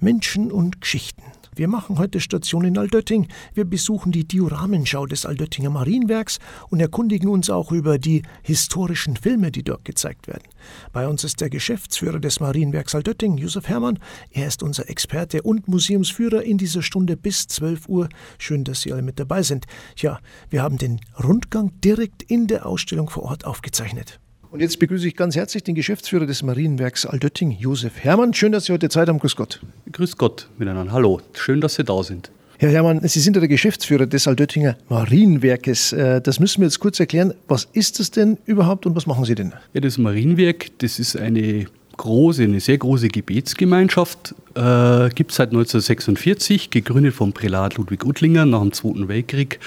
Menschen und Geschichten. Wir machen heute Station in Altötting. Wir besuchen die Dioramenschau des Altöttinger Marienwerks und erkundigen uns auch über die historischen Filme, die dort gezeigt werden. Bei uns ist der Geschäftsführer des Marienwerks Altötting, Josef Herrmann. Er ist unser Experte und Museumsführer in dieser Stunde bis 12 Uhr. Schön, dass Sie alle mit dabei sind. Ja, wir haben den Rundgang direkt in der Ausstellung vor Ort aufgezeichnet. Und jetzt begrüße ich ganz herzlich den Geschäftsführer des Marienwerks Altötting, Josef Hermann. Schön, dass Sie heute Zeit haben. Grüß Gott. Grüß Gott miteinander. Hallo. Schön, dass Sie da sind. Herr Hermann, Sie sind ja der Geschäftsführer des Altöttinger Marienwerkes. Äh, das müssen wir jetzt kurz erklären. Was ist das denn überhaupt und was machen Sie denn? Ja, das Marienwerk, das ist eine große, eine sehr große Gebetsgemeinschaft. Äh, Gibt es seit 1946, gegründet vom Prälat Ludwig Uttlinger nach dem Zweiten Weltkrieg,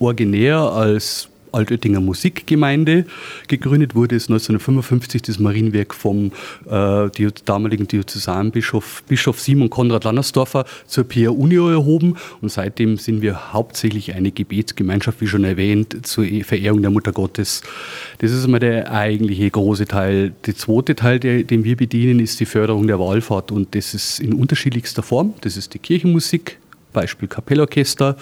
originär als Altöttinger Musikgemeinde. Gegründet wurde es 1955 das Marienwerk vom äh, damaligen Diözesanbischof Bischof Simon Konrad Lannersdorfer zur Pierre Unio erhoben und seitdem sind wir hauptsächlich eine Gebetsgemeinschaft, wie schon erwähnt, zur e-, Verehrung der Mutter Gottes. Das ist einmal der eigentliche große Teil. Der zweite Teil, der, den wir bedienen, ist die Förderung der Wallfahrt und das ist in unterschiedlichster Form. Das ist die Kirchenmusik, Beispiel Kapellorchester,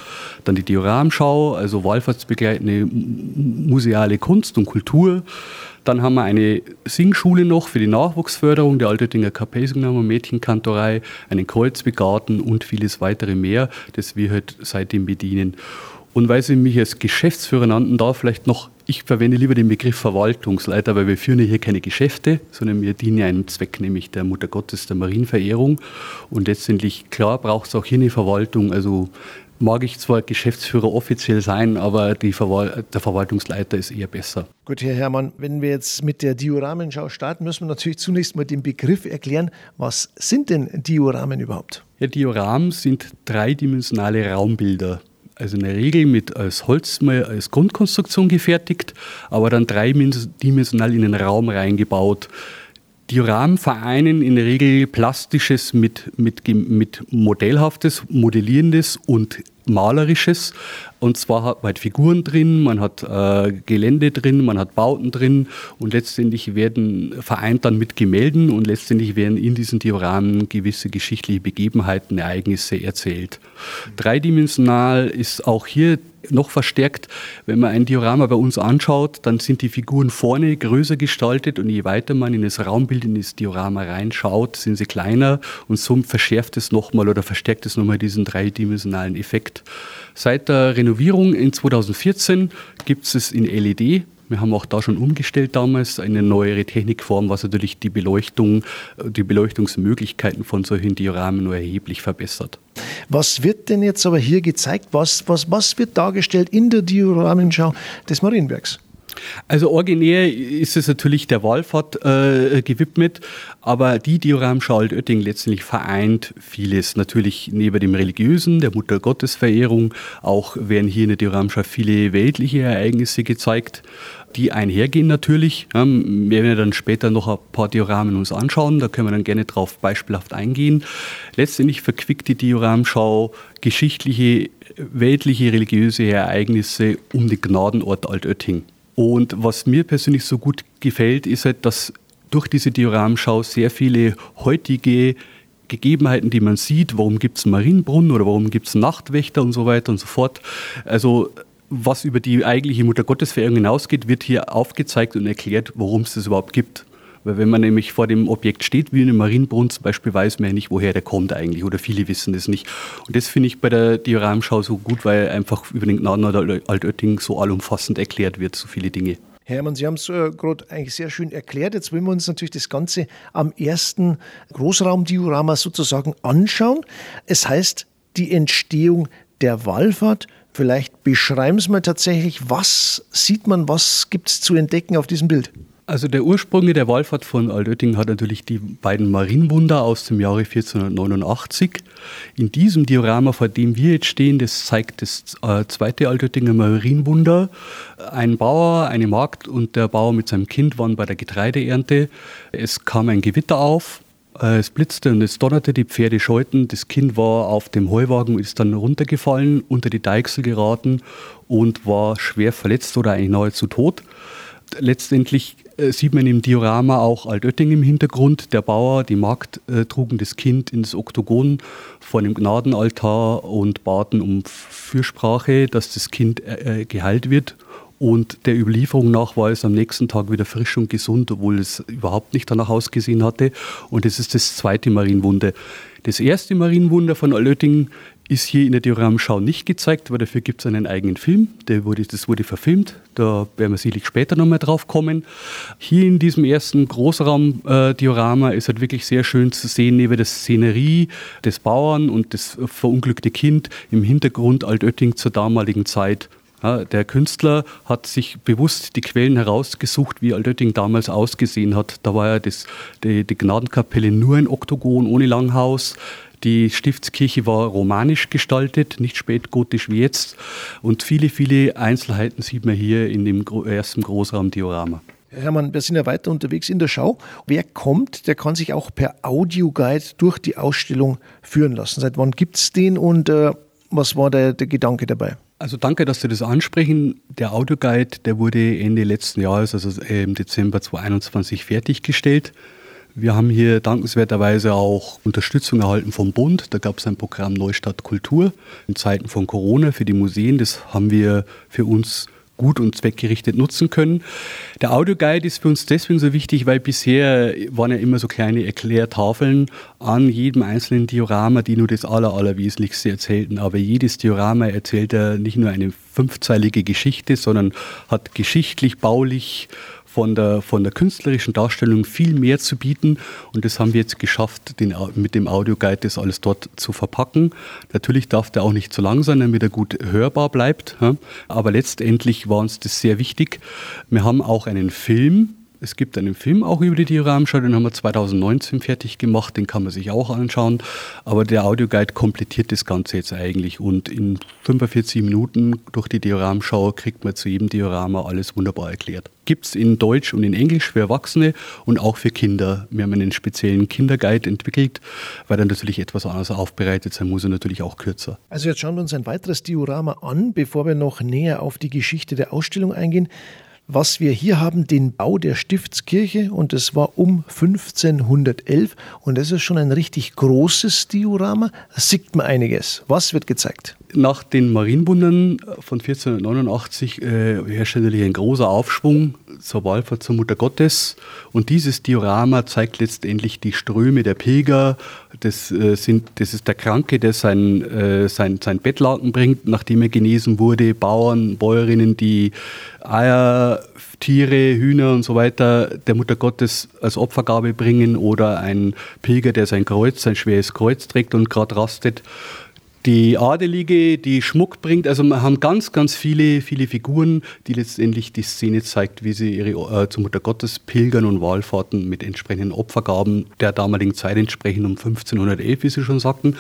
dann die Dioramschau, also wallfahrtsbegleitende museale Kunst und Kultur. Dann haben wir eine Singschule noch für die Nachwuchsförderung der Altöttinger Kapellsänger Mädchenkantorei, einen Kreuzbegarten und vieles weitere mehr, das wir halt seitdem bedienen. Und weil Sie mich als Geschäftsführer nannten, da vielleicht noch, ich verwende lieber den Begriff Verwaltungsleiter, weil wir führen ja hier keine Geschäfte, sondern wir dienen einem Zweck, nämlich der Mutter Gottes, der Marienverehrung. Und letztendlich, klar, braucht es auch hier eine Verwaltung. Also mag ich zwar Geschäftsführer offiziell sein, aber Verwal der Verwaltungsleiter ist eher besser. Gut, Herr Herrmann, wenn wir jetzt mit der Dioramenschau starten, müssen wir natürlich zunächst mal den Begriff erklären. Was sind denn Dioramen überhaupt? Ja, Dioramen sind dreidimensionale Raumbilder also in der Regel mit als Holz mal als Grundkonstruktion gefertigt, aber dann dreidimensional in den Raum reingebaut. Dioramen vereinen in der Regel Plastisches mit, mit, mit Modellhaftes, Modellierendes und Malerisches. Und zwar hat man halt Figuren drin, man hat äh, Gelände drin, man hat Bauten drin und letztendlich werden vereint dann mit Gemälden und letztendlich werden in diesen Dioramen gewisse geschichtliche Begebenheiten, Ereignisse erzählt. Dreidimensional ist auch hier noch verstärkt, wenn man ein Diorama bei uns anschaut, dann sind die Figuren vorne größer gestaltet und je weiter man in das Raumbild, in das Diorama reinschaut, sind sie kleiner und so verschärft es nochmal oder verstärkt es nochmal diesen dreidimensionalen Effekt. Seit der Renovierung in 2014 gibt es es in LED. Wir haben auch da schon umgestellt damals, eine neuere Technikform, was natürlich die Beleuchtung, die Beleuchtungsmöglichkeiten von solchen Dioramen nur erheblich verbessert. Was wird denn jetzt aber hier gezeigt? Was, was, was wird dargestellt in der Dioramenschau des Marienbergs? Also originär ist es natürlich der Wallfahrt äh, gewidmet, aber die Dioramschau Altötting letztendlich vereint vieles. Natürlich neben dem Religiösen, der Mutter Gottes Verehrung, auch werden hier in der Dioramschau viele weltliche Ereignisse gezeigt, die einhergehen natürlich. Ja, wir werden dann später noch ein paar Dioramen uns anschauen, da können wir dann gerne drauf beispielhaft eingehen. Letztendlich verquickt die Dioramschau geschichtliche, weltliche, religiöse Ereignisse um den Gnadenort Altötting. Und was mir persönlich so gut gefällt, ist halt, dass durch diese Dioramschau sehr viele heutige Gegebenheiten, die man sieht, warum gibt es einen Marienbrunnen oder warum gibt es Nachtwächter und so weiter und so fort. Also was über die eigentliche Muttergottesverehrung hinausgeht, wird hier aufgezeigt und erklärt, warum es das überhaupt gibt. Weil wenn man nämlich vor dem Objekt steht, wie in einem Marienbrunnen zum Beispiel, weiß man ja nicht, woher der kommt eigentlich oder viele wissen das nicht. Und das finde ich bei der Dioramschau so gut, weil einfach über den Gnaden oder Altötting so allumfassend erklärt wird, so viele Dinge. Hermann, Sie haben es äh, gerade eigentlich sehr schön erklärt. Jetzt wollen wir uns natürlich das Ganze am ersten Großraumdiorama sozusagen anschauen. Es heißt, die Entstehung der Wallfahrt. Vielleicht beschreiben Sie mal tatsächlich, was sieht man, was gibt es zu entdecken auf diesem Bild? Also der Ursprung der Wallfahrt von Altötting hat natürlich die beiden Marienwunder aus dem Jahre 1489. In diesem Diorama, vor dem wir jetzt stehen, das zeigt das äh, zweite Altöttinger Marienwunder. Ein Bauer, eine Magd und der Bauer mit seinem Kind waren bei der Getreideernte. Es kam ein Gewitter auf, äh, es blitzte und es donnerte, die Pferde scheuten. Das Kind war auf dem Heuwagen und ist dann runtergefallen, unter die Deichsel geraten und war schwer verletzt oder eigentlich nahezu tot. Letztendlich sieht man im Diorama auch Altötting im Hintergrund. Der Bauer, die Magd äh, trugen das Kind ins Oktogon vor dem Gnadenaltar und baten um Fürsprache, dass das Kind äh, äh, geheilt wird. Und der Überlieferung nach war es am nächsten Tag wieder frisch und gesund, obwohl es überhaupt nicht danach ausgesehen hatte. Und das ist das zweite Marienwunder. Das erste Marienwunder von Altötting ist hier in der Dioramschau nicht gezeigt, weil dafür gibt es einen eigenen Film. Der wurde, das wurde verfilmt. Da werden wir sicherlich später nochmal drauf kommen. Hier in diesem ersten Großraum-Diorama ist halt wirklich sehr schön zu sehen, neben der Szenerie des Bauern und das verunglückte Kind im Hintergrund Altötting zur damaligen Zeit. Ja, der Künstler hat sich bewusst die Quellen herausgesucht, wie Altötting damals ausgesehen hat. Da war ja das, die, die Gnadenkapelle nur ein Oktogon ohne Langhaus. Die Stiftskirche war romanisch gestaltet, nicht spätgotisch wie jetzt. Und viele, viele Einzelheiten sieht man hier in dem ersten Großraumdiorama. Hermann, wir sind ja weiter unterwegs in der Schau. Wer kommt, der kann sich auch per Audioguide durch die Ausstellung führen lassen. Seit wann gibt es den und äh, was war der, der Gedanke dabei? Also danke, dass Sie das ansprechen. Der Audioguide, der wurde Ende letzten Jahres, also im Dezember 2021, fertiggestellt. Wir haben hier dankenswerterweise auch Unterstützung erhalten vom Bund. Da gab es ein Programm Neustadt Kultur in Zeiten von Corona für die Museen. Das haben wir für uns gut und zweckgerichtet nutzen können. Der Audioguide ist für uns deswegen so wichtig, weil bisher waren ja immer so kleine Erklärtafeln an jedem einzelnen Diorama, die nur das Aller, Allerwesentlichste erzählten. Aber jedes Diorama erzählt ja nicht nur eine fünfzeilige Geschichte, sondern hat geschichtlich, baulich von der, von der künstlerischen Darstellung viel mehr zu bieten. Und das haben wir jetzt geschafft, den, mit dem Audioguide das alles dort zu verpacken. Natürlich darf der auch nicht zu lang sein, damit er gut hörbar bleibt. Aber letztendlich war uns das sehr wichtig. Wir haben auch einen Film, es gibt einen Film auch über die Dioramschau, den haben wir 2019 fertig gemacht, den kann man sich auch anschauen. Aber der Audioguide komplettiert das Ganze jetzt eigentlich und in 45 Minuten durch die Dioramschau kriegt man zu jedem Diorama alles wunderbar erklärt. Gibt es in Deutsch und in Englisch für Erwachsene und auch für Kinder. Wir haben einen speziellen Kinderguide entwickelt, weil dann natürlich etwas anders aufbereitet sein muss und natürlich auch kürzer. Also jetzt schauen wir uns ein weiteres Diorama an, bevor wir noch näher auf die Geschichte der Ausstellung eingehen was wir hier haben, den Bau der Stiftskirche und es war um 1511 und das ist schon ein richtig großes Diorama. Da sieht man einiges. Was wird gezeigt? Nach den Marienwundern von 1489 äh, herrscht natürlich ein großer Aufschwung zur Wallfahrt zur Mutter Gottes. Und dieses Diorama zeigt letztendlich die Ströme der Pilger. Das, äh, sind, das ist der Kranke, der sein, äh, sein, sein Bettlaken bringt, nachdem er genesen wurde, Bauern, Bäuerinnen, die Eier, Tiere, Hühner und so weiter der Mutter Gottes als Opfergabe bringen oder ein Pilger, der sein Kreuz, sein schweres Kreuz trägt und gerade rastet die Adelige, die Schmuck bringt. Also wir haben ganz, ganz viele, viele Figuren, die letztendlich die Szene zeigt, wie sie ihre äh, zur Mutter Gottes pilgern und Wallfahrten mit entsprechenden Opfergaben der damaligen Zeit entsprechend um 1511, wie Sie schon sagten.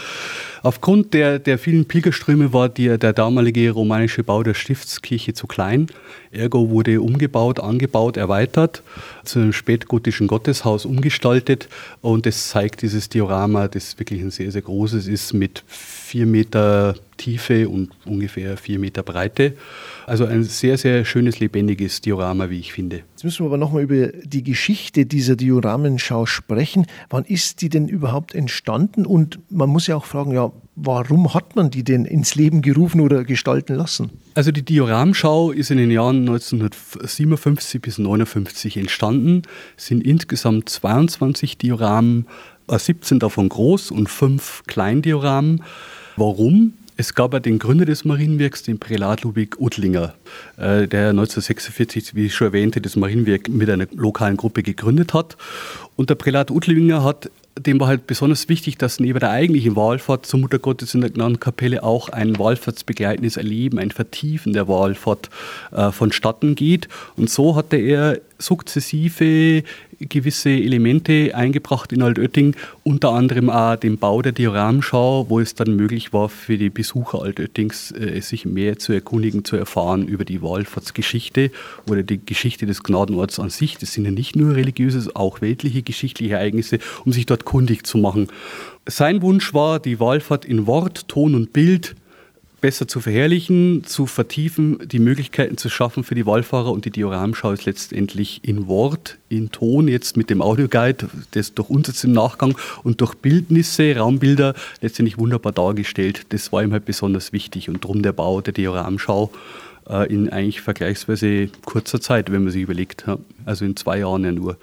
Aufgrund der, der vielen Pilgerströme war die, der damalige romanische Bau der Stiftskirche zu klein. Ergo wurde umgebaut, angebaut, erweitert, zu einem spätgotischen Gotteshaus umgestaltet. Und das zeigt dieses Diorama, das wirklich ein sehr, sehr großes ist, mit vier Meter Tiefe und ungefähr vier Meter Breite. Also ein sehr, sehr schönes, lebendiges Diorama, wie ich finde. Jetzt müssen wir aber nochmal über die Geschichte dieser Dioramenschau sprechen. Wann ist die denn überhaupt entstanden? Und man muss ja auch fragen, ja, warum hat man die denn ins Leben gerufen oder gestalten lassen? Also die Dioramschau ist in den Jahren 1957 bis 1959 entstanden. Es sind insgesamt 22 Dioramen, 17 äh, davon groß und 5 Kleindioramen. Warum? Es gab ja den Gründer des Marienwerks, den Prälat Ludwig Uttlinger, äh, der 1946, wie ich schon erwähnte, das Marienwerk mit einer lokalen Gruppe gegründet hat. Und der Prälat Uttlinger hat dem war halt besonders wichtig, dass neben der eigentlichen Wallfahrt zur Mutter Gottes in der Gnadenkapelle auch ein wallfahrtsbegleitendes Erleben, ein Vertiefen der Wallfahrt äh, vonstatten geht. Und so hatte er sukzessive gewisse Elemente eingebracht in Altötting, unter anderem auch den Bau der Dioramschau, wo es dann möglich war für die Besucher Altöttings, äh, sich mehr zu erkundigen, zu erfahren über die Wallfahrtsgeschichte oder die Geschichte des Gnadenorts an sich. Das sind ja nicht nur religiöse, auch weltliche geschichtliche Ereignisse, um sich dort kundig zu machen. Sein Wunsch war, die Wallfahrt in Wort, Ton und Bild besser zu verherrlichen, zu vertiefen, die Möglichkeiten zu schaffen für die Wallfahrer und die Dioramschau ist letztendlich in Wort, in Ton, jetzt mit dem Audioguide, das durch uns jetzt im Nachgang und durch Bildnisse, Raumbilder letztendlich wunderbar dargestellt. Das war ihm halt besonders wichtig und darum der Bau der Dioramschau äh, in eigentlich vergleichsweise kurzer Zeit, wenn man sich überlegt. Also in zwei Jahren ja nur.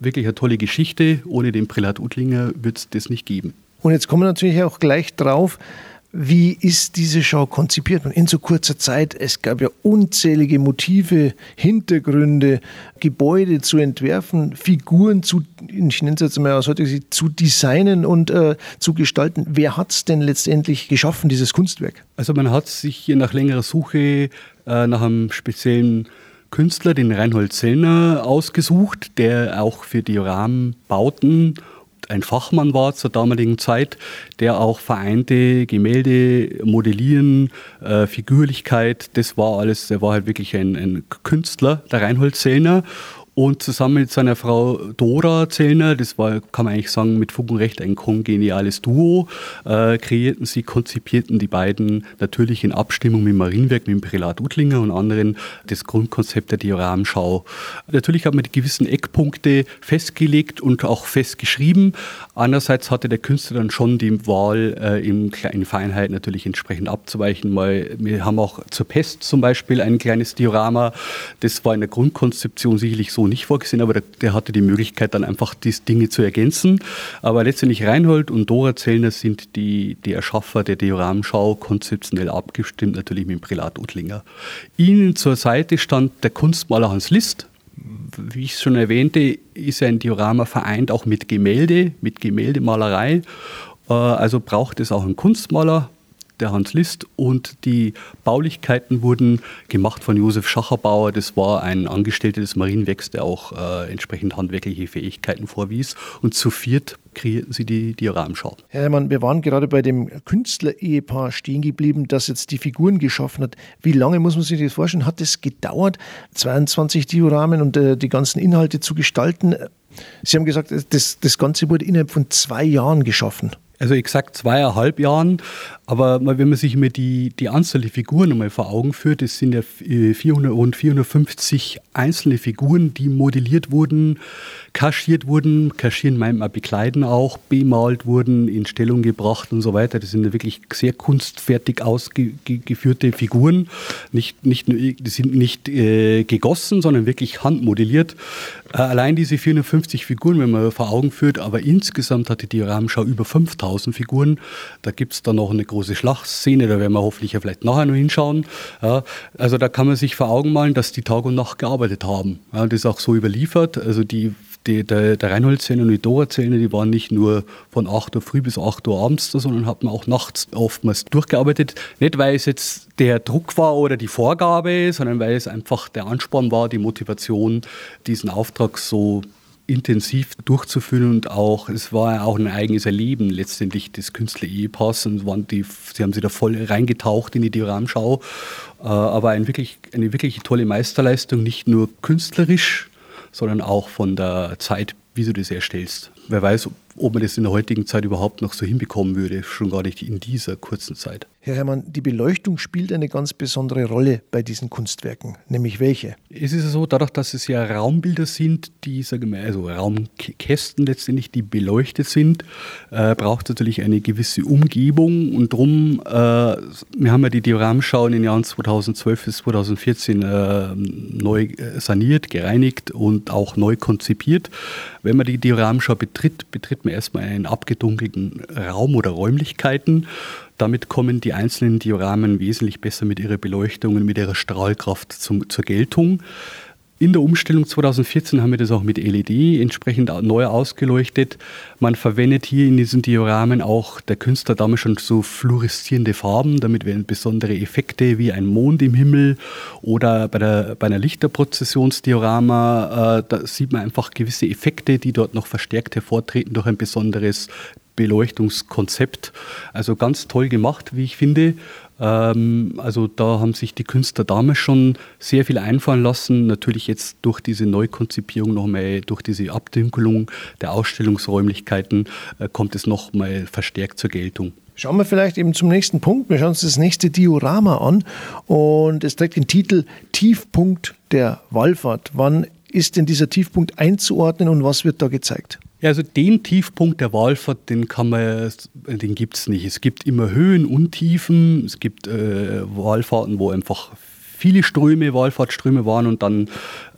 Wirklich eine tolle Geschichte. Ohne den Prälat Utlinger wird es das nicht geben. Und jetzt kommen wir natürlich auch gleich drauf, wie ist diese Schau konzipiert in so kurzer Zeit? Es gab ja unzählige Motive, Hintergründe, Gebäude zu entwerfen, Figuren zu, ich nenne es jetzt mal aus heutiger zu designen und äh, zu gestalten. Wer hat es denn letztendlich geschaffen, dieses Kunstwerk? Also man hat sich hier nach längerer Suche äh, nach einem speziellen Künstler, den Reinhold Zellner, ausgesucht, der auch für die Rahmenbauten ein Fachmann war zur damaligen Zeit, der auch vereinte Gemälde, Modellieren, äh, Figürlichkeit, das war alles, der war halt wirklich ein, ein Künstler, der Reinhold Zellner. Und zusammen mit seiner Frau Dora Zellner, das war, kann man eigentlich sagen, mit Fug und Recht ein kongeniales Duo, äh, kreierten sie, konzipierten die beiden natürlich in Abstimmung mit Marienwerk, mit dem Prälat Utlinger und anderen das Grundkonzept der Dioramschau. Natürlich hat man die gewissen Eckpunkte festgelegt und auch festgeschrieben. Andererseits hatte der Künstler dann schon die Wahl, äh, in kleinen Feinheiten natürlich entsprechend abzuweichen. Weil wir haben auch zur Pest zum Beispiel ein kleines Diorama. Das war in der Grundkonzeption sicherlich so nicht vorgesehen, aber der, der hatte die Möglichkeit, dann einfach die Dinge zu ergänzen. Aber letztendlich Reinhold und Dora Zellner sind die, die Erschaffer der Dioramenschau, konzeptionell abgestimmt, natürlich mit dem Prälat Utlinger. Ihnen zur Seite stand der Kunstmaler Hans List, wie ich es schon erwähnte, ist ein Diorama vereint auch mit Gemälde, mit Gemäldemalerei. Äh, also braucht es auch einen Kunstmaler, der Hans List und die Baulichkeiten wurden gemacht von Josef Schacherbauer. Das war ein Angestellter des Marienwerks, der auch äh, entsprechend handwerkliche Fähigkeiten vorwies. Und zu viert kreierten sie die Dioramschau. Herr Herrmann, wir waren gerade bei dem Künstler-Ehepaar stehen geblieben, das jetzt die Figuren geschaffen hat. Wie lange muss man sich das vorstellen? Hat es gedauert, 22 Dioramen und äh, die ganzen Inhalte zu gestalten? Sie haben gesagt, das, das Ganze wurde innerhalb von zwei Jahren geschaffen. Also exakt zweieinhalb Jahren. Aber wenn man sich immer die, die Anzahl der Figuren einmal vor Augen führt, es sind ja 400 und 450 einzelne Figuren, die modelliert wurden, kaschiert wurden, kaschieren meint man bekleiden auch, bemalt wurden, in Stellung gebracht und so weiter. Das sind ja wirklich sehr kunstfertig ausgeführte Figuren. Nicht, nicht die sind nicht äh, gegossen, sondern wirklich handmodelliert. Äh, allein diese 450 Figuren, wenn man vor Augen führt, aber insgesamt hatte die Rahmenschau über 5000 Figuren. Da gibt es dann noch eine große Schlachtszene, da werden wir hoffentlich ja vielleicht nachher noch hinschauen. Ja, also da kann man sich vor Augen malen, dass die Tag und Nacht gearbeitet haben. Ja, das ist auch so überliefert. Also die die, der, der Reinholdzähne und die Dora-Zähne, die waren nicht nur von 8 Uhr früh bis 8 Uhr abends sondern hat man auch nachts oftmals durchgearbeitet. Nicht, weil es jetzt der Druck war oder die Vorgabe, sondern weil es einfach der Ansporn war, die Motivation, diesen Auftrag so intensiv durchzuführen und auch, es war auch ein eigenes Erleben letztendlich des Künstler-Ehepaars und waren die, sie haben sich da voll reingetaucht in die Dioramschau. Äh, aber ein wirklich, eine wirklich tolle Meisterleistung, nicht nur künstlerisch, sondern auch von der Zeit, wie du das erstellst. Wer weiß, ob man das in der heutigen Zeit überhaupt noch so hinbekommen würde, schon gar nicht in dieser kurzen Zeit. Herr Herrmann, die Beleuchtung spielt eine ganz besondere Rolle bei diesen Kunstwerken, nämlich welche? Es ist so, dadurch, dass es ja Raumbilder sind, die, sagen wir, also Raumkästen letztendlich, die beleuchtet sind, äh, braucht es natürlich eine gewisse Umgebung und darum, äh, wir haben ja die Dioramschau in den Jahren 2012 bis 2014 äh, neu äh, saniert, gereinigt und auch neu konzipiert. Wenn man die Dioramschau betritt, betritt man erstmal einen abgedunkelten Raum oder Räumlichkeiten damit kommen die einzelnen Dioramen wesentlich besser mit ihrer Beleuchtung und mit ihrer Strahlkraft zum, zur Geltung. In der Umstellung 2014 haben wir das auch mit LED entsprechend neu ausgeleuchtet. Man verwendet hier in diesen Dioramen auch der Künstler damals schon so fluoreszierende Farben. Damit werden besondere Effekte wie ein Mond im Himmel oder bei, der, bei einer Lichterprozessionsdiorama, äh, da sieht man einfach gewisse Effekte, die dort noch verstärkt hervortreten durch ein besonderes Beleuchtungskonzept. Also ganz toll gemacht, wie ich finde. Ähm, also da haben sich die Künstler damals schon sehr viel einfallen lassen. Natürlich jetzt durch diese Neukonzipierung nochmal, durch diese Abdunkelung der Ausstellungsräumlichkeiten äh, kommt es nochmal verstärkt zur Geltung. Schauen wir vielleicht eben zum nächsten Punkt. Wir schauen uns das nächste Diorama an und es trägt den Titel Tiefpunkt der Wallfahrt. Wann ist denn dieser Tiefpunkt einzuordnen und was wird da gezeigt? Ja, also den Tiefpunkt der Wallfahrt, den kann man, den gibt es nicht. Es gibt immer Höhen und Tiefen. Es gibt äh, Wallfahrten, wo einfach viele Ströme, Wallfahrtsströme waren und dann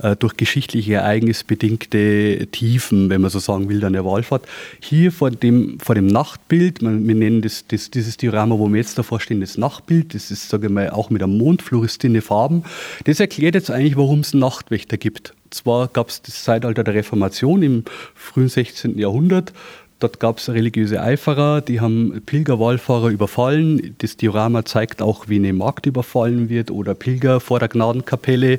äh, durch geschichtliche Ereignisse bedingte Tiefen, wenn man so sagen will, dann der Wallfahrt. Hier vor dem, vor dem Nachtbild, man, wir nennen das, das, dieses Diorama, wo wir jetzt davor stehen, das Nachtbild, das ist, sage ich mal, auch mit einem Mond, fluoreszierende Farben. Das erklärt jetzt eigentlich, warum es einen Nachtwächter gibt. Zwar gab es das Zeitalter der Reformation im frühen 16. Jahrhundert, Dort gab es religiöse Eiferer, die haben Pilgerwallfahrer überfallen. Das Diorama zeigt auch, wie eine Magd überfallen wird oder Pilger vor der Gnadenkapelle,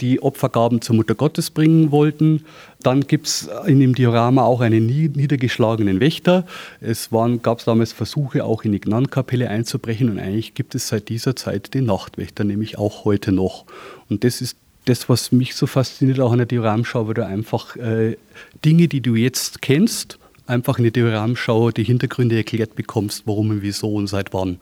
die Opfergaben zur Mutter Gottes bringen wollten. Dann gibt es in dem Diorama auch einen niedergeschlagenen Wächter. Es gab damals Versuche, auch in die Gnadenkapelle einzubrechen und eigentlich gibt es seit dieser Zeit den Nachtwächter, nämlich auch heute noch. Und das ist das, was mich so fasziniert, auch an der Dioramschau, weil du einfach äh, Dinge, die du jetzt kennst, einfach in die Dioramaschau die Hintergründe erklärt bekommst, warum und wieso und seit wann.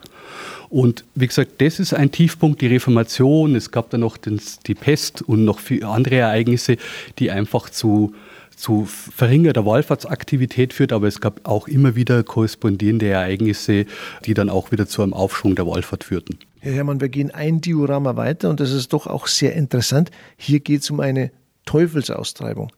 Und wie gesagt, das ist ein Tiefpunkt, die Reformation. Es gab dann noch den, die Pest und noch viele andere Ereignisse, die einfach zu, zu verringerter Wallfahrtsaktivität führt, aber es gab auch immer wieder korrespondierende Ereignisse, die dann auch wieder zu einem Aufschwung der Wallfahrt führten. Herr Hermann, wir gehen ein Diorama weiter und das ist doch auch sehr interessant. Hier geht es um eine Teufelsaustreibung.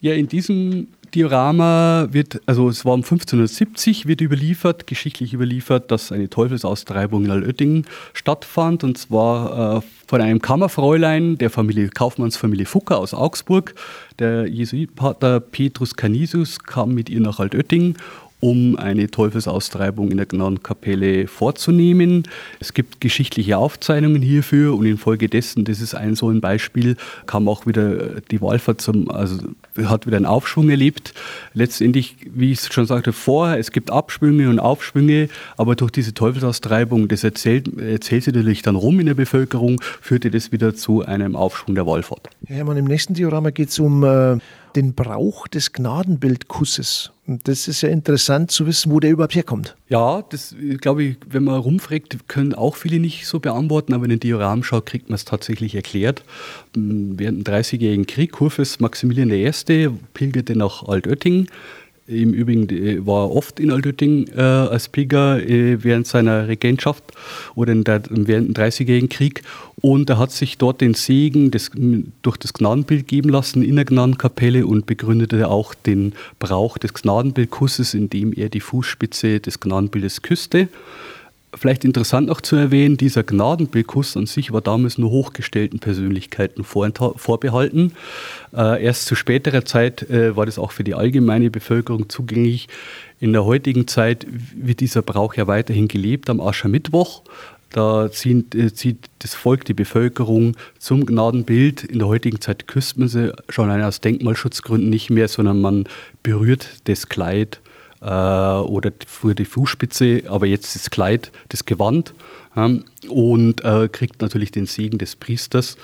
Ja, in diesem Diorama wird, also es war um 1570, wird überliefert, geschichtlich überliefert, dass eine Teufelsaustreibung in Altötting stattfand und zwar äh, von einem Kammerfräulein der Familie, Kaufmannsfamilie Fucker aus Augsburg. Der Jesuitpater Petrus Canisius kam mit ihr nach Altötting um eine Teufelsaustreibung in der Gnadenkapelle vorzunehmen. Es gibt geschichtliche Aufzeichnungen hierfür und infolgedessen, das ist ein so ein Beispiel, kam auch wieder die Wallfahrt zum, also hat wieder einen Aufschwung erlebt. Letztendlich, wie ich schon sagte vorher, es gibt Abschwünge und Aufschwünge, aber durch diese Teufelsaustreibung, das erzählt, erzählt sie natürlich dann rum in der Bevölkerung, führte das wieder zu einem Aufschwung der Wallfahrt. Herr Hermann, im nächsten Diorama geht es um äh, den Brauch des Gnadenbildkusses. Und das ist ja interessant zu wissen, wo der überhaupt herkommt. Ja, das glaube ich, wenn man rumfragt, können auch viele nicht so beantworten, aber in den Dioramschau kriegt man es tatsächlich erklärt. Während dem Dreißigjährigen Krieg, Kurfürst Maximilian I. pilgerte nach Altötting im Übrigen äh, war er oft in Altötting äh, als Pilger äh, während seiner Regentschaft oder der, während dem Dreißigjährigen Krieg. Und er hat sich dort den Segen des, durch das Gnadenbild geben lassen in der Gnadenkapelle und begründete auch den Brauch des Gnadenbildkusses, indem er die Fußspitze des Gnadenbildes küsste. Vielleicht interessant noch zu erwähnen, dieser Gnadenbekuss an sich war damals nur hochgestellten Persönlichkeiten vorbehalten. Äh, erst zu späterer Zeit äh, war das auch für die allgemeine Bevölkerung zugänglich. In der heutigen Zeit wird dieser Brauch ja weiterhin gelebt am Aschermittwoch. Da zieht, äh, zieht, das Volk, die Bevölkerung zum Gnadenbild. In der heutigen Zeit küsst man sie schon aus Denkmalschutzgründen nicht mehr, sondern man berührt das Kleid äh, oder früher die Fußspitze, aber jetzt das Kleid, das Gewand ähm, und äh, kriegt natürlich den Segen des Priesters.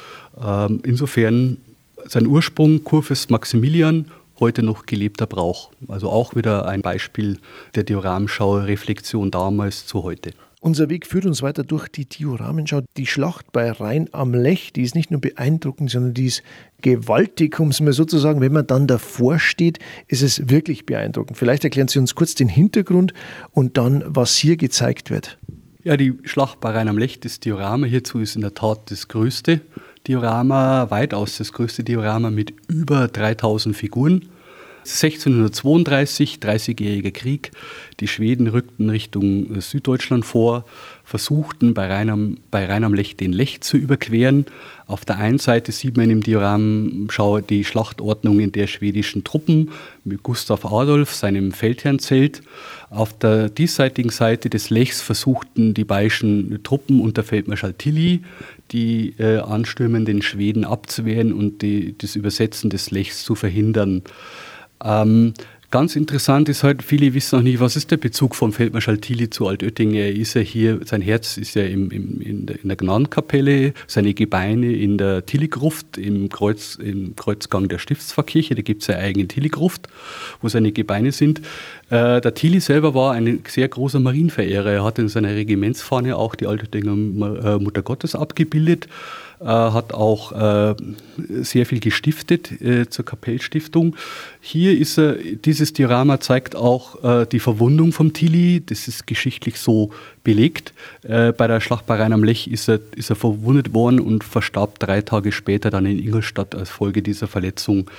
Ähm, insofern sein Ursprung Kurfürst Maximilian, heute noch gelebter Brauch. Also auch wieder ein Beispiel der Dioramschau-Reflexion damals zu heute. Unser Weg führt uns weiter durch die Dioramenschau. Die Schlacht bei Rhein am Lech, die ist nicht nur beeindruckend, sondern die ist gewaltig, um es mal so zu sagen. Wenn man dann davor steht, ist es wirklich beeindruckend. Vielleicht erklären Sie uns kurz den Hintergrund und dann, was hier gezeigt wird. Ja, die Schlacht bei Rhein am Lech, das Diorama hierzu ist in der Tat das größte Diorama, weitaus das größte Diorama mit über 3000 Figuren. 1632, 30-jähriger Krieg. Die Schweden rückten Richtung Süddeutschland vor, versuchten bei Rhein am, bei Rhein am Lech den Lech zu überqueren. Auf der einen Seite sieht man im Dioramschau die Schlachtordnung in der schwedischen Truppen mit Gustav Adolf, seinem Feldherrnzelt. Auf der diesseitigen Seite des Lechs versuchten die bayerischen Truppen unter Feldmarschall Tilly die äh, anstürmenden Schweden abzuwehren und die, das Übersetzen des Lechs zu verhindern. Ähm, Ganz interessant ist halt, viele wissen noch nicht, was ist der Bezug von Feldmarschall Thiele zu Altötting. Er ist ja hier, sein Herz ist ja im, im, in, der, in der Gnadenkapelle, seine Gebeine in der Tilligruft, im, Kreuz, im Kreuzgang der Stiftspfarrkirche, da gibt es eine eigene Tilligruft, wo seine Gebeine sind. Äh, der Thiele selber war ein sehr großer Marienverehrer. Er hat in seiner Regimentsfahne auch die Altöttinger äh, Mutter Gottes abgebildet. Äh, hat auch äh, sehr viel gestiftet äh, zur Kapellstiftung. Hier ist dieses Diorama zeigt auch die Verwundung vom Tilly. Das ist geschichtlich so belegt. bei der Schlacht bei Rhein am Lech ist er, ist er verwundet worden und verstarb drei Tage später dann in Ingolstadt als Folge dieser Verletzung.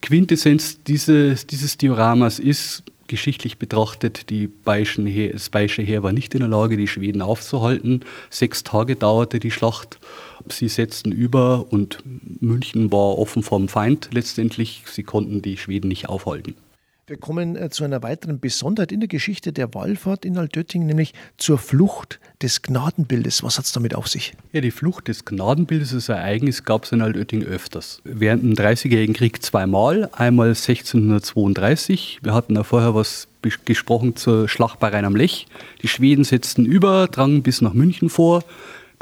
Quintessenz dieses, dieses Dioramas ist, geschichtlich betrachtet, die Bayerischen Heer, das bayerische Heer war nicht in der Lage, die Schweden aufzuhalten. Sechs Tage dauerte die Schlacht. Sie setzten über und München war offen vom Feind letztendlich. Sie konnten die Schweden nicht aufhalten. Wir kommen äh, zu einer weiteren Besonderheit in der Geschichte der Wallfahrt in Altötting, nämlich zur Flucht des Gnadenbildes. Was hat es damit auf sich? Ja, die Flucht des Gnadenbildes, das Ereignis gab es in Altötting öfters. Während dem Dreißigjährigen Krieg zweimal, einmal 1632. Wir hatten ja vorher was gesprochen zur Schlacht bei Rhein am Lech. Die Schweden setzten über, drangen bis nach München vor.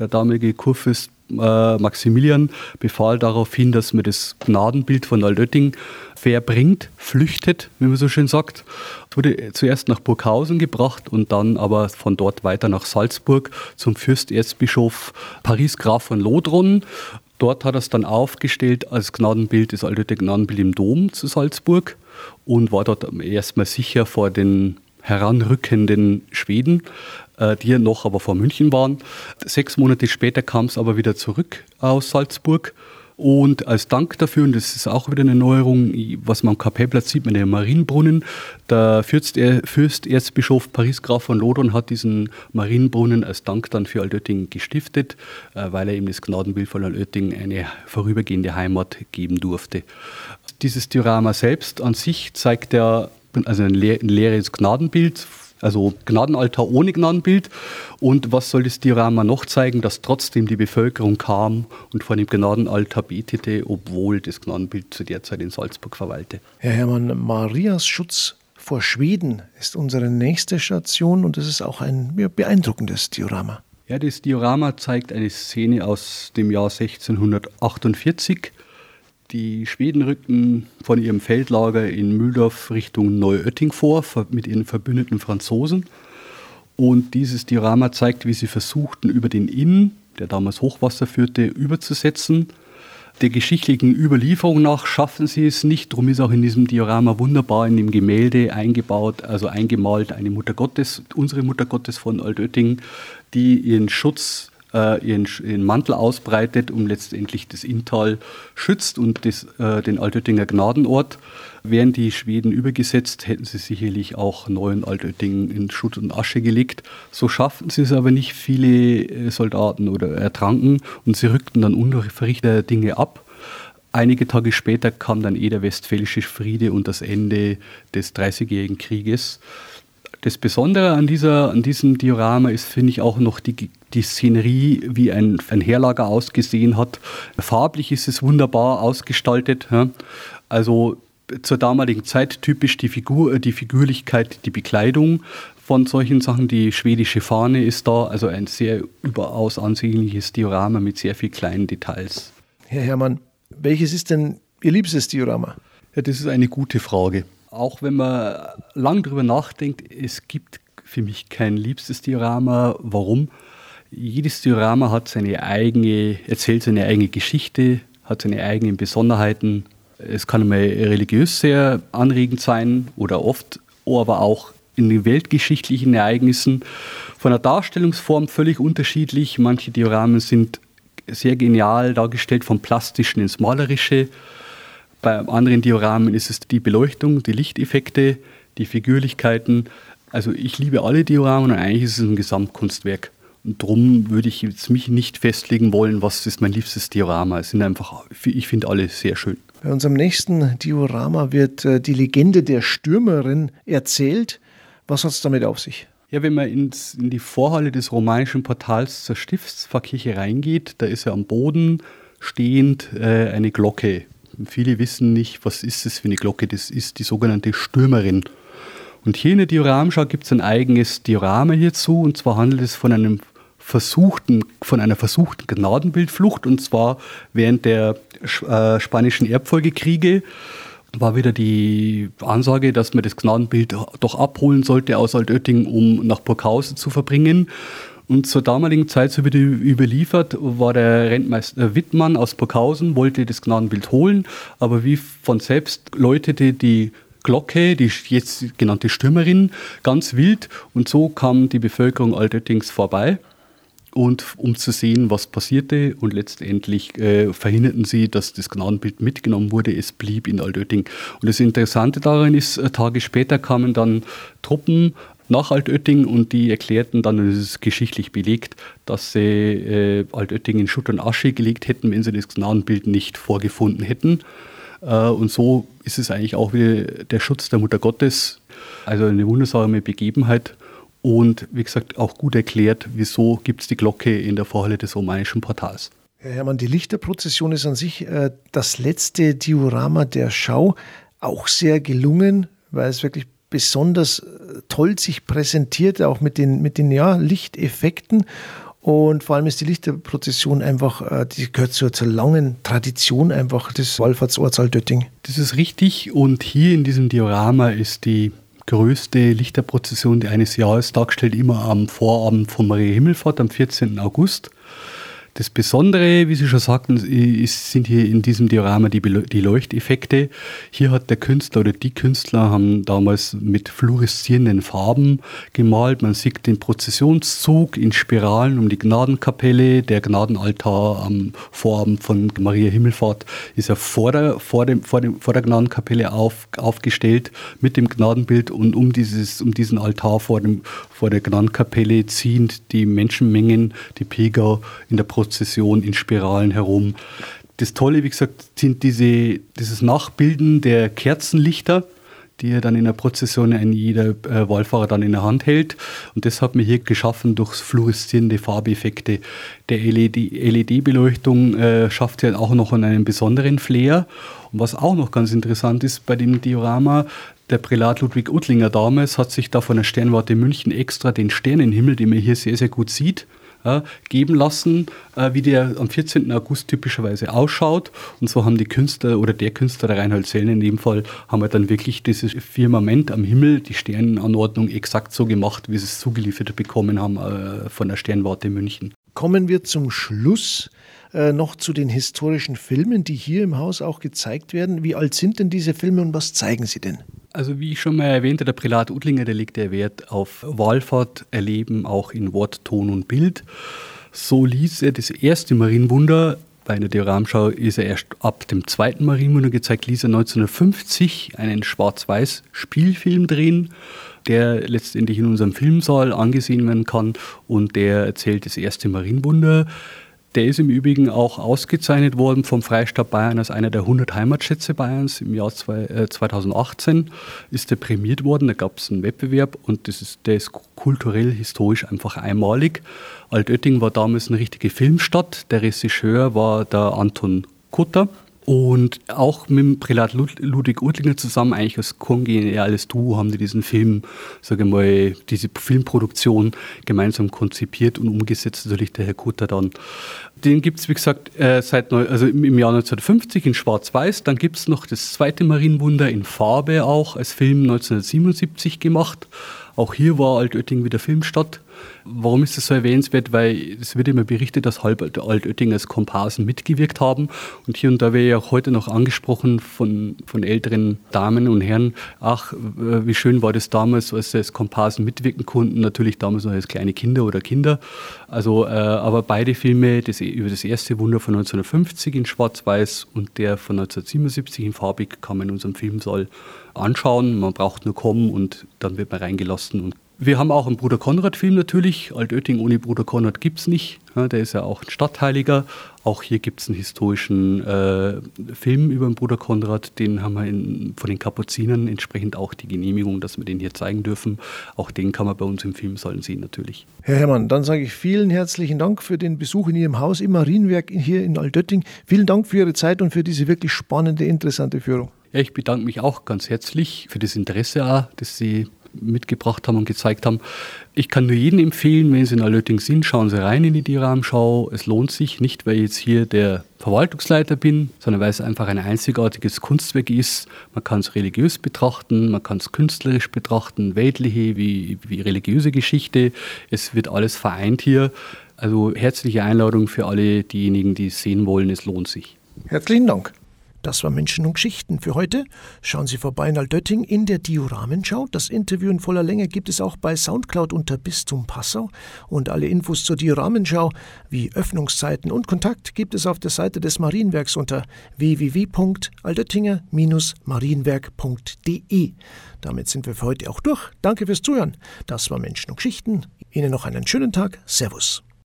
Der damalige Kurfürst äh, Maximilian befahl daraufhin, dass man das Gnadenbild von Altötting verbringt, flüchtet, wie man so schön sagt. Wurde zuerst nach Burghausen gebracht und dann aber von dort weiter nach Salzburg zum Fürsterzbischof Paris Graf von Lodron. Dort hat er es dann aufgestellt als Gnadenbild, das alte Gnadenbild im Dom zu Salzburg und war dort erstmal sicher vor den heranrückenden Schweden. Äh, die noch aber vor München waren. Sechs Monate später kam es aber wieder zurück aus Salzburg. Und als Dank dafür, und das ist auch wieder eine Neuerung, was man am Kapellplatz sieht, mit dem Marienbrunnen, der Fürsterzbischof Paris Graf von Lodon hat diesen Marienbrunnen als Dank dann für Altötting gestiftet, äh, weil er ihm das Gnadenbild von Altötting eine vorübergehende Heimat geben durfte. Dieses Diorama selbst an sich zeigt ja also ein leeres Gnadenbild also Gnadenaltar ohne Gnadenbild. Und was soll das Diorama noch zeigen? Dass trotzdem die Bevölkerung kam und vor dem Gnadenaltar betete, obwohl das Gnadenbild zu der Zeit in Salzburg verweilte. Herr Hermann, Marias Schutz vor Schweden ist unsere nächste Station und es ist auch ein beeindruckendes Diorama. Ja, das Diorama zeigt eine Szene aus dem Jahr 1648. Die Schweden rückten von ihrem Feldlager in Mühldorf Richtung Neuötting vor mit ihren verbündeten Franzosen. Und dieses Diorama zeigt, wie sie versuchten, über den Inn, der damals Hochwasser führte, überzusetzen. Der geschichtlichen Überlieferung nach schaffen sie es nicht. Darum ist auch in diesem Diorama wunderbar in dem Gemälde eingebaut, also eingemalt eine Mutter Gottes, unsere Mutter Gottes von Altötting, die ihren Schutz äh, ihren, ihren, Mantel ausbreitet und letztendlich das Inntal schützt und das, äh, den Altöttinger Gnadenort. Wären die Schweden übergesetzt, hätten sie sicherlich auch neuen Altöttingen in Schutt und Asche gelegt. So schafften sie es aber nicht. Viele äh, Soldaten oder ertranken und sie rückten dann unverrichter Dinge ab. Einige Tage später kam dann eh der Westfälische Friede und das Ende des Dreißigjährigen Krieges. Das Besondere an, dieser, an diesem Diorama ist, finde ich, auch noch die, die Szenerie, wie ein, ein Heerlager ausgesehen hat. Farblich ist es wunderbar ausgestaltet. Ja. Also zur damaligen Zeit typisch die, Figur, die Figürlichkeit, die Bekleidung von solchen Sachen. Die schwedische Fahne ist da, also ein sehr überaus ansehnliches Diorama mit sehr vielen kleinen Details. Herr Herrmann, welches ist denn Ihr liebstes Diorama? Ja, das ist eine gute Frage auch wenn man lang darüber nachdenkt, es gibt für mich kein liebstes Diorama. Warum? Jedes Diorama hat seine eigene, erzählt seine eigene Geschichte, hat seine eigenen Besonderheiten. Es kann mal religiös sehr anregend sein oder oft, aber auch in den weltgeschichtlichen Ereignissen. Von der Darstellungsform völlig unterschiedlich. Manche Dioramen sind sehr genial dargestellt, vom Plastischen ins Malerische. Bei anderen Dioramen ist es die Beleuchtung, die Lichteffekte, die Figürlichkeiten. Also ich liebe alle Dioramen und eigentlich ist es ein Gesamtkunstwerk. Und darum würde ich jetzt mich nicht festlegen wollen, was ist mein liebstes Diorama. Es sind einfach, ich finde alle sehr schön. Bei unserem nächsten Diorama wird äh, die Legende der Stürmerin erzählt. Was hat es damit auf sich? Ja, wenn man ins, in die Vorhalle des romanischen Portals zur Stiftspfarrkirche reingeht, da ist ja am Boden stehend äh, eine Glocke Viele wissen nicht, was ist das für eine Glocke. Das ist die sogenannte Stürmerin. Und hier in der Dioramschau gibt es ein eigenes Diorama hierzu. Und zwar handelt es von einem versuchten, von einer versuchten Gnadenbildflucht. Und zwar während der äh, spanischen Erbfolgekriege war wieder die Ansage, dass man das Gnadenbild doch abholen sollte aus Altötting, um nach Burghausen zu verbringen. Und zur damaligen Zeit, so wird überliefert, war der Rentmeister Wittmann aus Burghausen, wollte das Gnadenbild holen, aber wie von selbst läutete die Glocke, die jetzt genannte Stürmerin, ganz wild. Und so kam die Bevölkerung Altöttings vorbei und um zu sehen, was passierte. Und letztendlich äh, verhinderten sie, dass das Gnadenbild mitgenommen wurde. Es blieb in Altötting. Und das Interessante daran ist, äh, Tage später kamen dann Truppen nach Altötting und die erklärten dann, und das ist geschichtlich belegt, dass sie äh, Altötting in Schutt und Asche gelegt hätten, wenn sie das Gnadenbild nicht vorgefunden hätten. Äh, und so ist es eigentlich auch wieder der Schutz der Mutter Gottes. Also eine wundersame Begebenheit und wie gesagt auch gut erklärt, wieso gibt es die Glocke in der Vorhalle des romanischen Portals. Herr Hermann, die Lichterprozession ist an sich äh, das letzte Diorama der Schau auch sehr gelungen, weil es wirklich besonders äh, toll sich präsentiert, auch mit den, mit den ja, Lichteffekten. Und vor allem ist die Lichterprozession einfach, äh, die gehört zur, zur langen Tradition einfach des Wallfahrtsorts Altötting. Das ist richtig. Und hier in diesem Diorama ist die größte Lichterprozession eines Jahres dargestellt, immer am Vorabend von Maria Himmelfahrt am 14. August. Das Besondere, wie Sie schon sagten, ist, sind hier in diesem Diorama die, die, Leuchteffekte. Hier hat der Künstler oder die Künstler haben damals mit fluoreszierenden Farben gemalt. Man sieht den Prozessionszug in Spiralen um die Gnadenkapelle. Der Gnadenaltar am Vorabend von Maria Himmelfahrt ist ja vor der, vor dem, vor dem, vor der Gnadenkapelle auf, aufgestellt mit dem Gnadenbild und um, dieses, um diesen Altar vor, dem, vor der Gnadenkapelle ziehen die Menschenmengen, die Pilger in der Prozession Prozession in Spiralen herum. Das Tolle, wie gesagt, sind diese, dieses Nachbilden der Kerzenlichter, die er dann in der Prozession ein jeder äh, Wallfahrer dann in der Hand hält. Und das hat man hier geschaffen durch fluoreszierende Farbeffekte. Der LED-Beleuchtung LED äh, schafft ja auch noch einen besonderen Flair. Und was auch noch ganz interessant ist bei dem Diorama, der Prälat Ludwig Uttlinger damals hat sich da von der Sternwarte München extra den Sternenhimmel, den man hier sehr, sehr gut sieht, äh, geben lassen, äh, wie der am 14. August typischerweise ausschaut. Und so haben die Künstler oder der Künstler, der Reinhold Sellner in dem Fall, haben wir dann wirklich dieses Firmament am Himmel, die Sternenanordnung exakt so gemacht, wie sie es zugeliefert bekommen haben äh, von der Sternwarte München. Kommen wir zum Schluss äh, noch zu den historischen Filmen, die hier im Haus auch gezeigt werden. Wie alt sind denn diese Filme und was zeigen sie denn? Also wie ich schon mal erwähnte, der Prälat Udlinger, der legt der Wert auf Wallfahrt erleben, auch in Wort, Ton und Bild. So ließ er das erste Marienwunder, bei einer Dioramschau ist er erst ab dem zweiten Marienwunder gezeigt, ließ er 1950 einen Schwarz-Weiß-Spielfilm drehen, der letztendlich in unserem Filmsaal angesehen werden kann und der erzählt das erste Marienwunder. Der ist im Übrigen auch ausgezeichnet worden vom Freistaat Bayern als einer der 100 Heimatschätze Bayerns. Im Jahr 2018 ist er prämiert worden. Da gab es einen Wettbewerb und das ist, der ist kulturell, historisch einfach einmalig. Altötting war damals eine richtige Filmstadt. Der Regisseur war der Anton Kutter. Und auch mit dem Prälat Ludwig Urtlinger zusammen, eigentlich als kongeniales Duo, haben die diesen Film, sage mal, diese Filmproduktion gemeinsam konzipiert und umgesetzt, natürlich der Herr Kutter dann. Den gibt es, wie gesagt, äh, seit also im Jahr 1950 in Schwarz-Weiß. Dann gibt es noch das zweite Marienwunder in Farbe auch, als Film 1977 gemacht. Auch hier war Altötting wieder Filmstadt. Warum ist das so erwähnenswert? Weil es wird immer berichtet, dass halb Altötting als Komparsen mitgewirkt haben. Und hier und da wäre ja auch heute noch angesprochen von, von älteren Damen und Herren, ach, wie schön war das damals, als sie als Komparsen mitwirken konnten. Natürlich damals noch als kleine Kinder oder Kinder. Also, äh, aber beide Filme, das, über das erste Wunder von 1950 in Schwarz-Weiß und der von 1977 in Farbig, kann man in unserem Filmsaal anschauen. Man braucht nur kommen und dann wird man reingelassen und Wir haben auch einen Bruder Konrad-Film natürlich. Altötting ohne Bruder Konrad gibt es nicht. Ja, der ist ja auch ein Stadtheiliger. Auch hier gibt es einen historischen äh, Film über den Bruder Konrad. Den haben wir in, von den Kapuzinern entsprechend auch die Genehmigung, dass wir den hier zeigen dürfen. Auch den kann man bei uns im Filmsaal sehen natürlich. Herr Herrmann, dann sage ich vielen herzlichen Dank für den Besuch in Ihrem Haus im Marienwerk hier in Altötting. Vielen Dank für Ihre Zeit und für diese wirklich spannende, interessante Führung. Ja, ich bedanke mich auch ganz herzlich für das Interesse, auch, das Sie mitgebracht haben und gezeigt haben. Ich kann nur jedem empfehlen, wenn Sie in Alötting sind, schauen Sie rein in die Dioramschau. Es lohnt sich nicht, weil ich jetzt hier der Verwaltungsleiter bin, sondern weil es einfach ein einzigartiges Kunstwerk ist. Man kann es religiös betrachten, man kann es künstlerisch betrachten, weltliche wie, wie religiöse Geschichte. Es wird alles vereint hier. Also herzliche Einladung für alle diejenigen, die es sehen wollen. Es lohnt sich. Herzlichen Dank. Das war Menschen und Geschichten für heute. Schauen Sie vorbei in Altötting in der Dioramenschau. Das Interview in voller Länge gibt es auch bei Soundcloud unter Bistum Passau. Und alle Infos zur Dioramenschau wie Öffnungszeiten und Kontakt gibt es auf der Seite des Marienwerks unter www.aldöttinger-marienwerk.de. Damit sind wir für heute auch durch. Danke fürs Zuhören. Das war Menschen und Geschichten. Ihnen noch einen schönen Tag. Servus.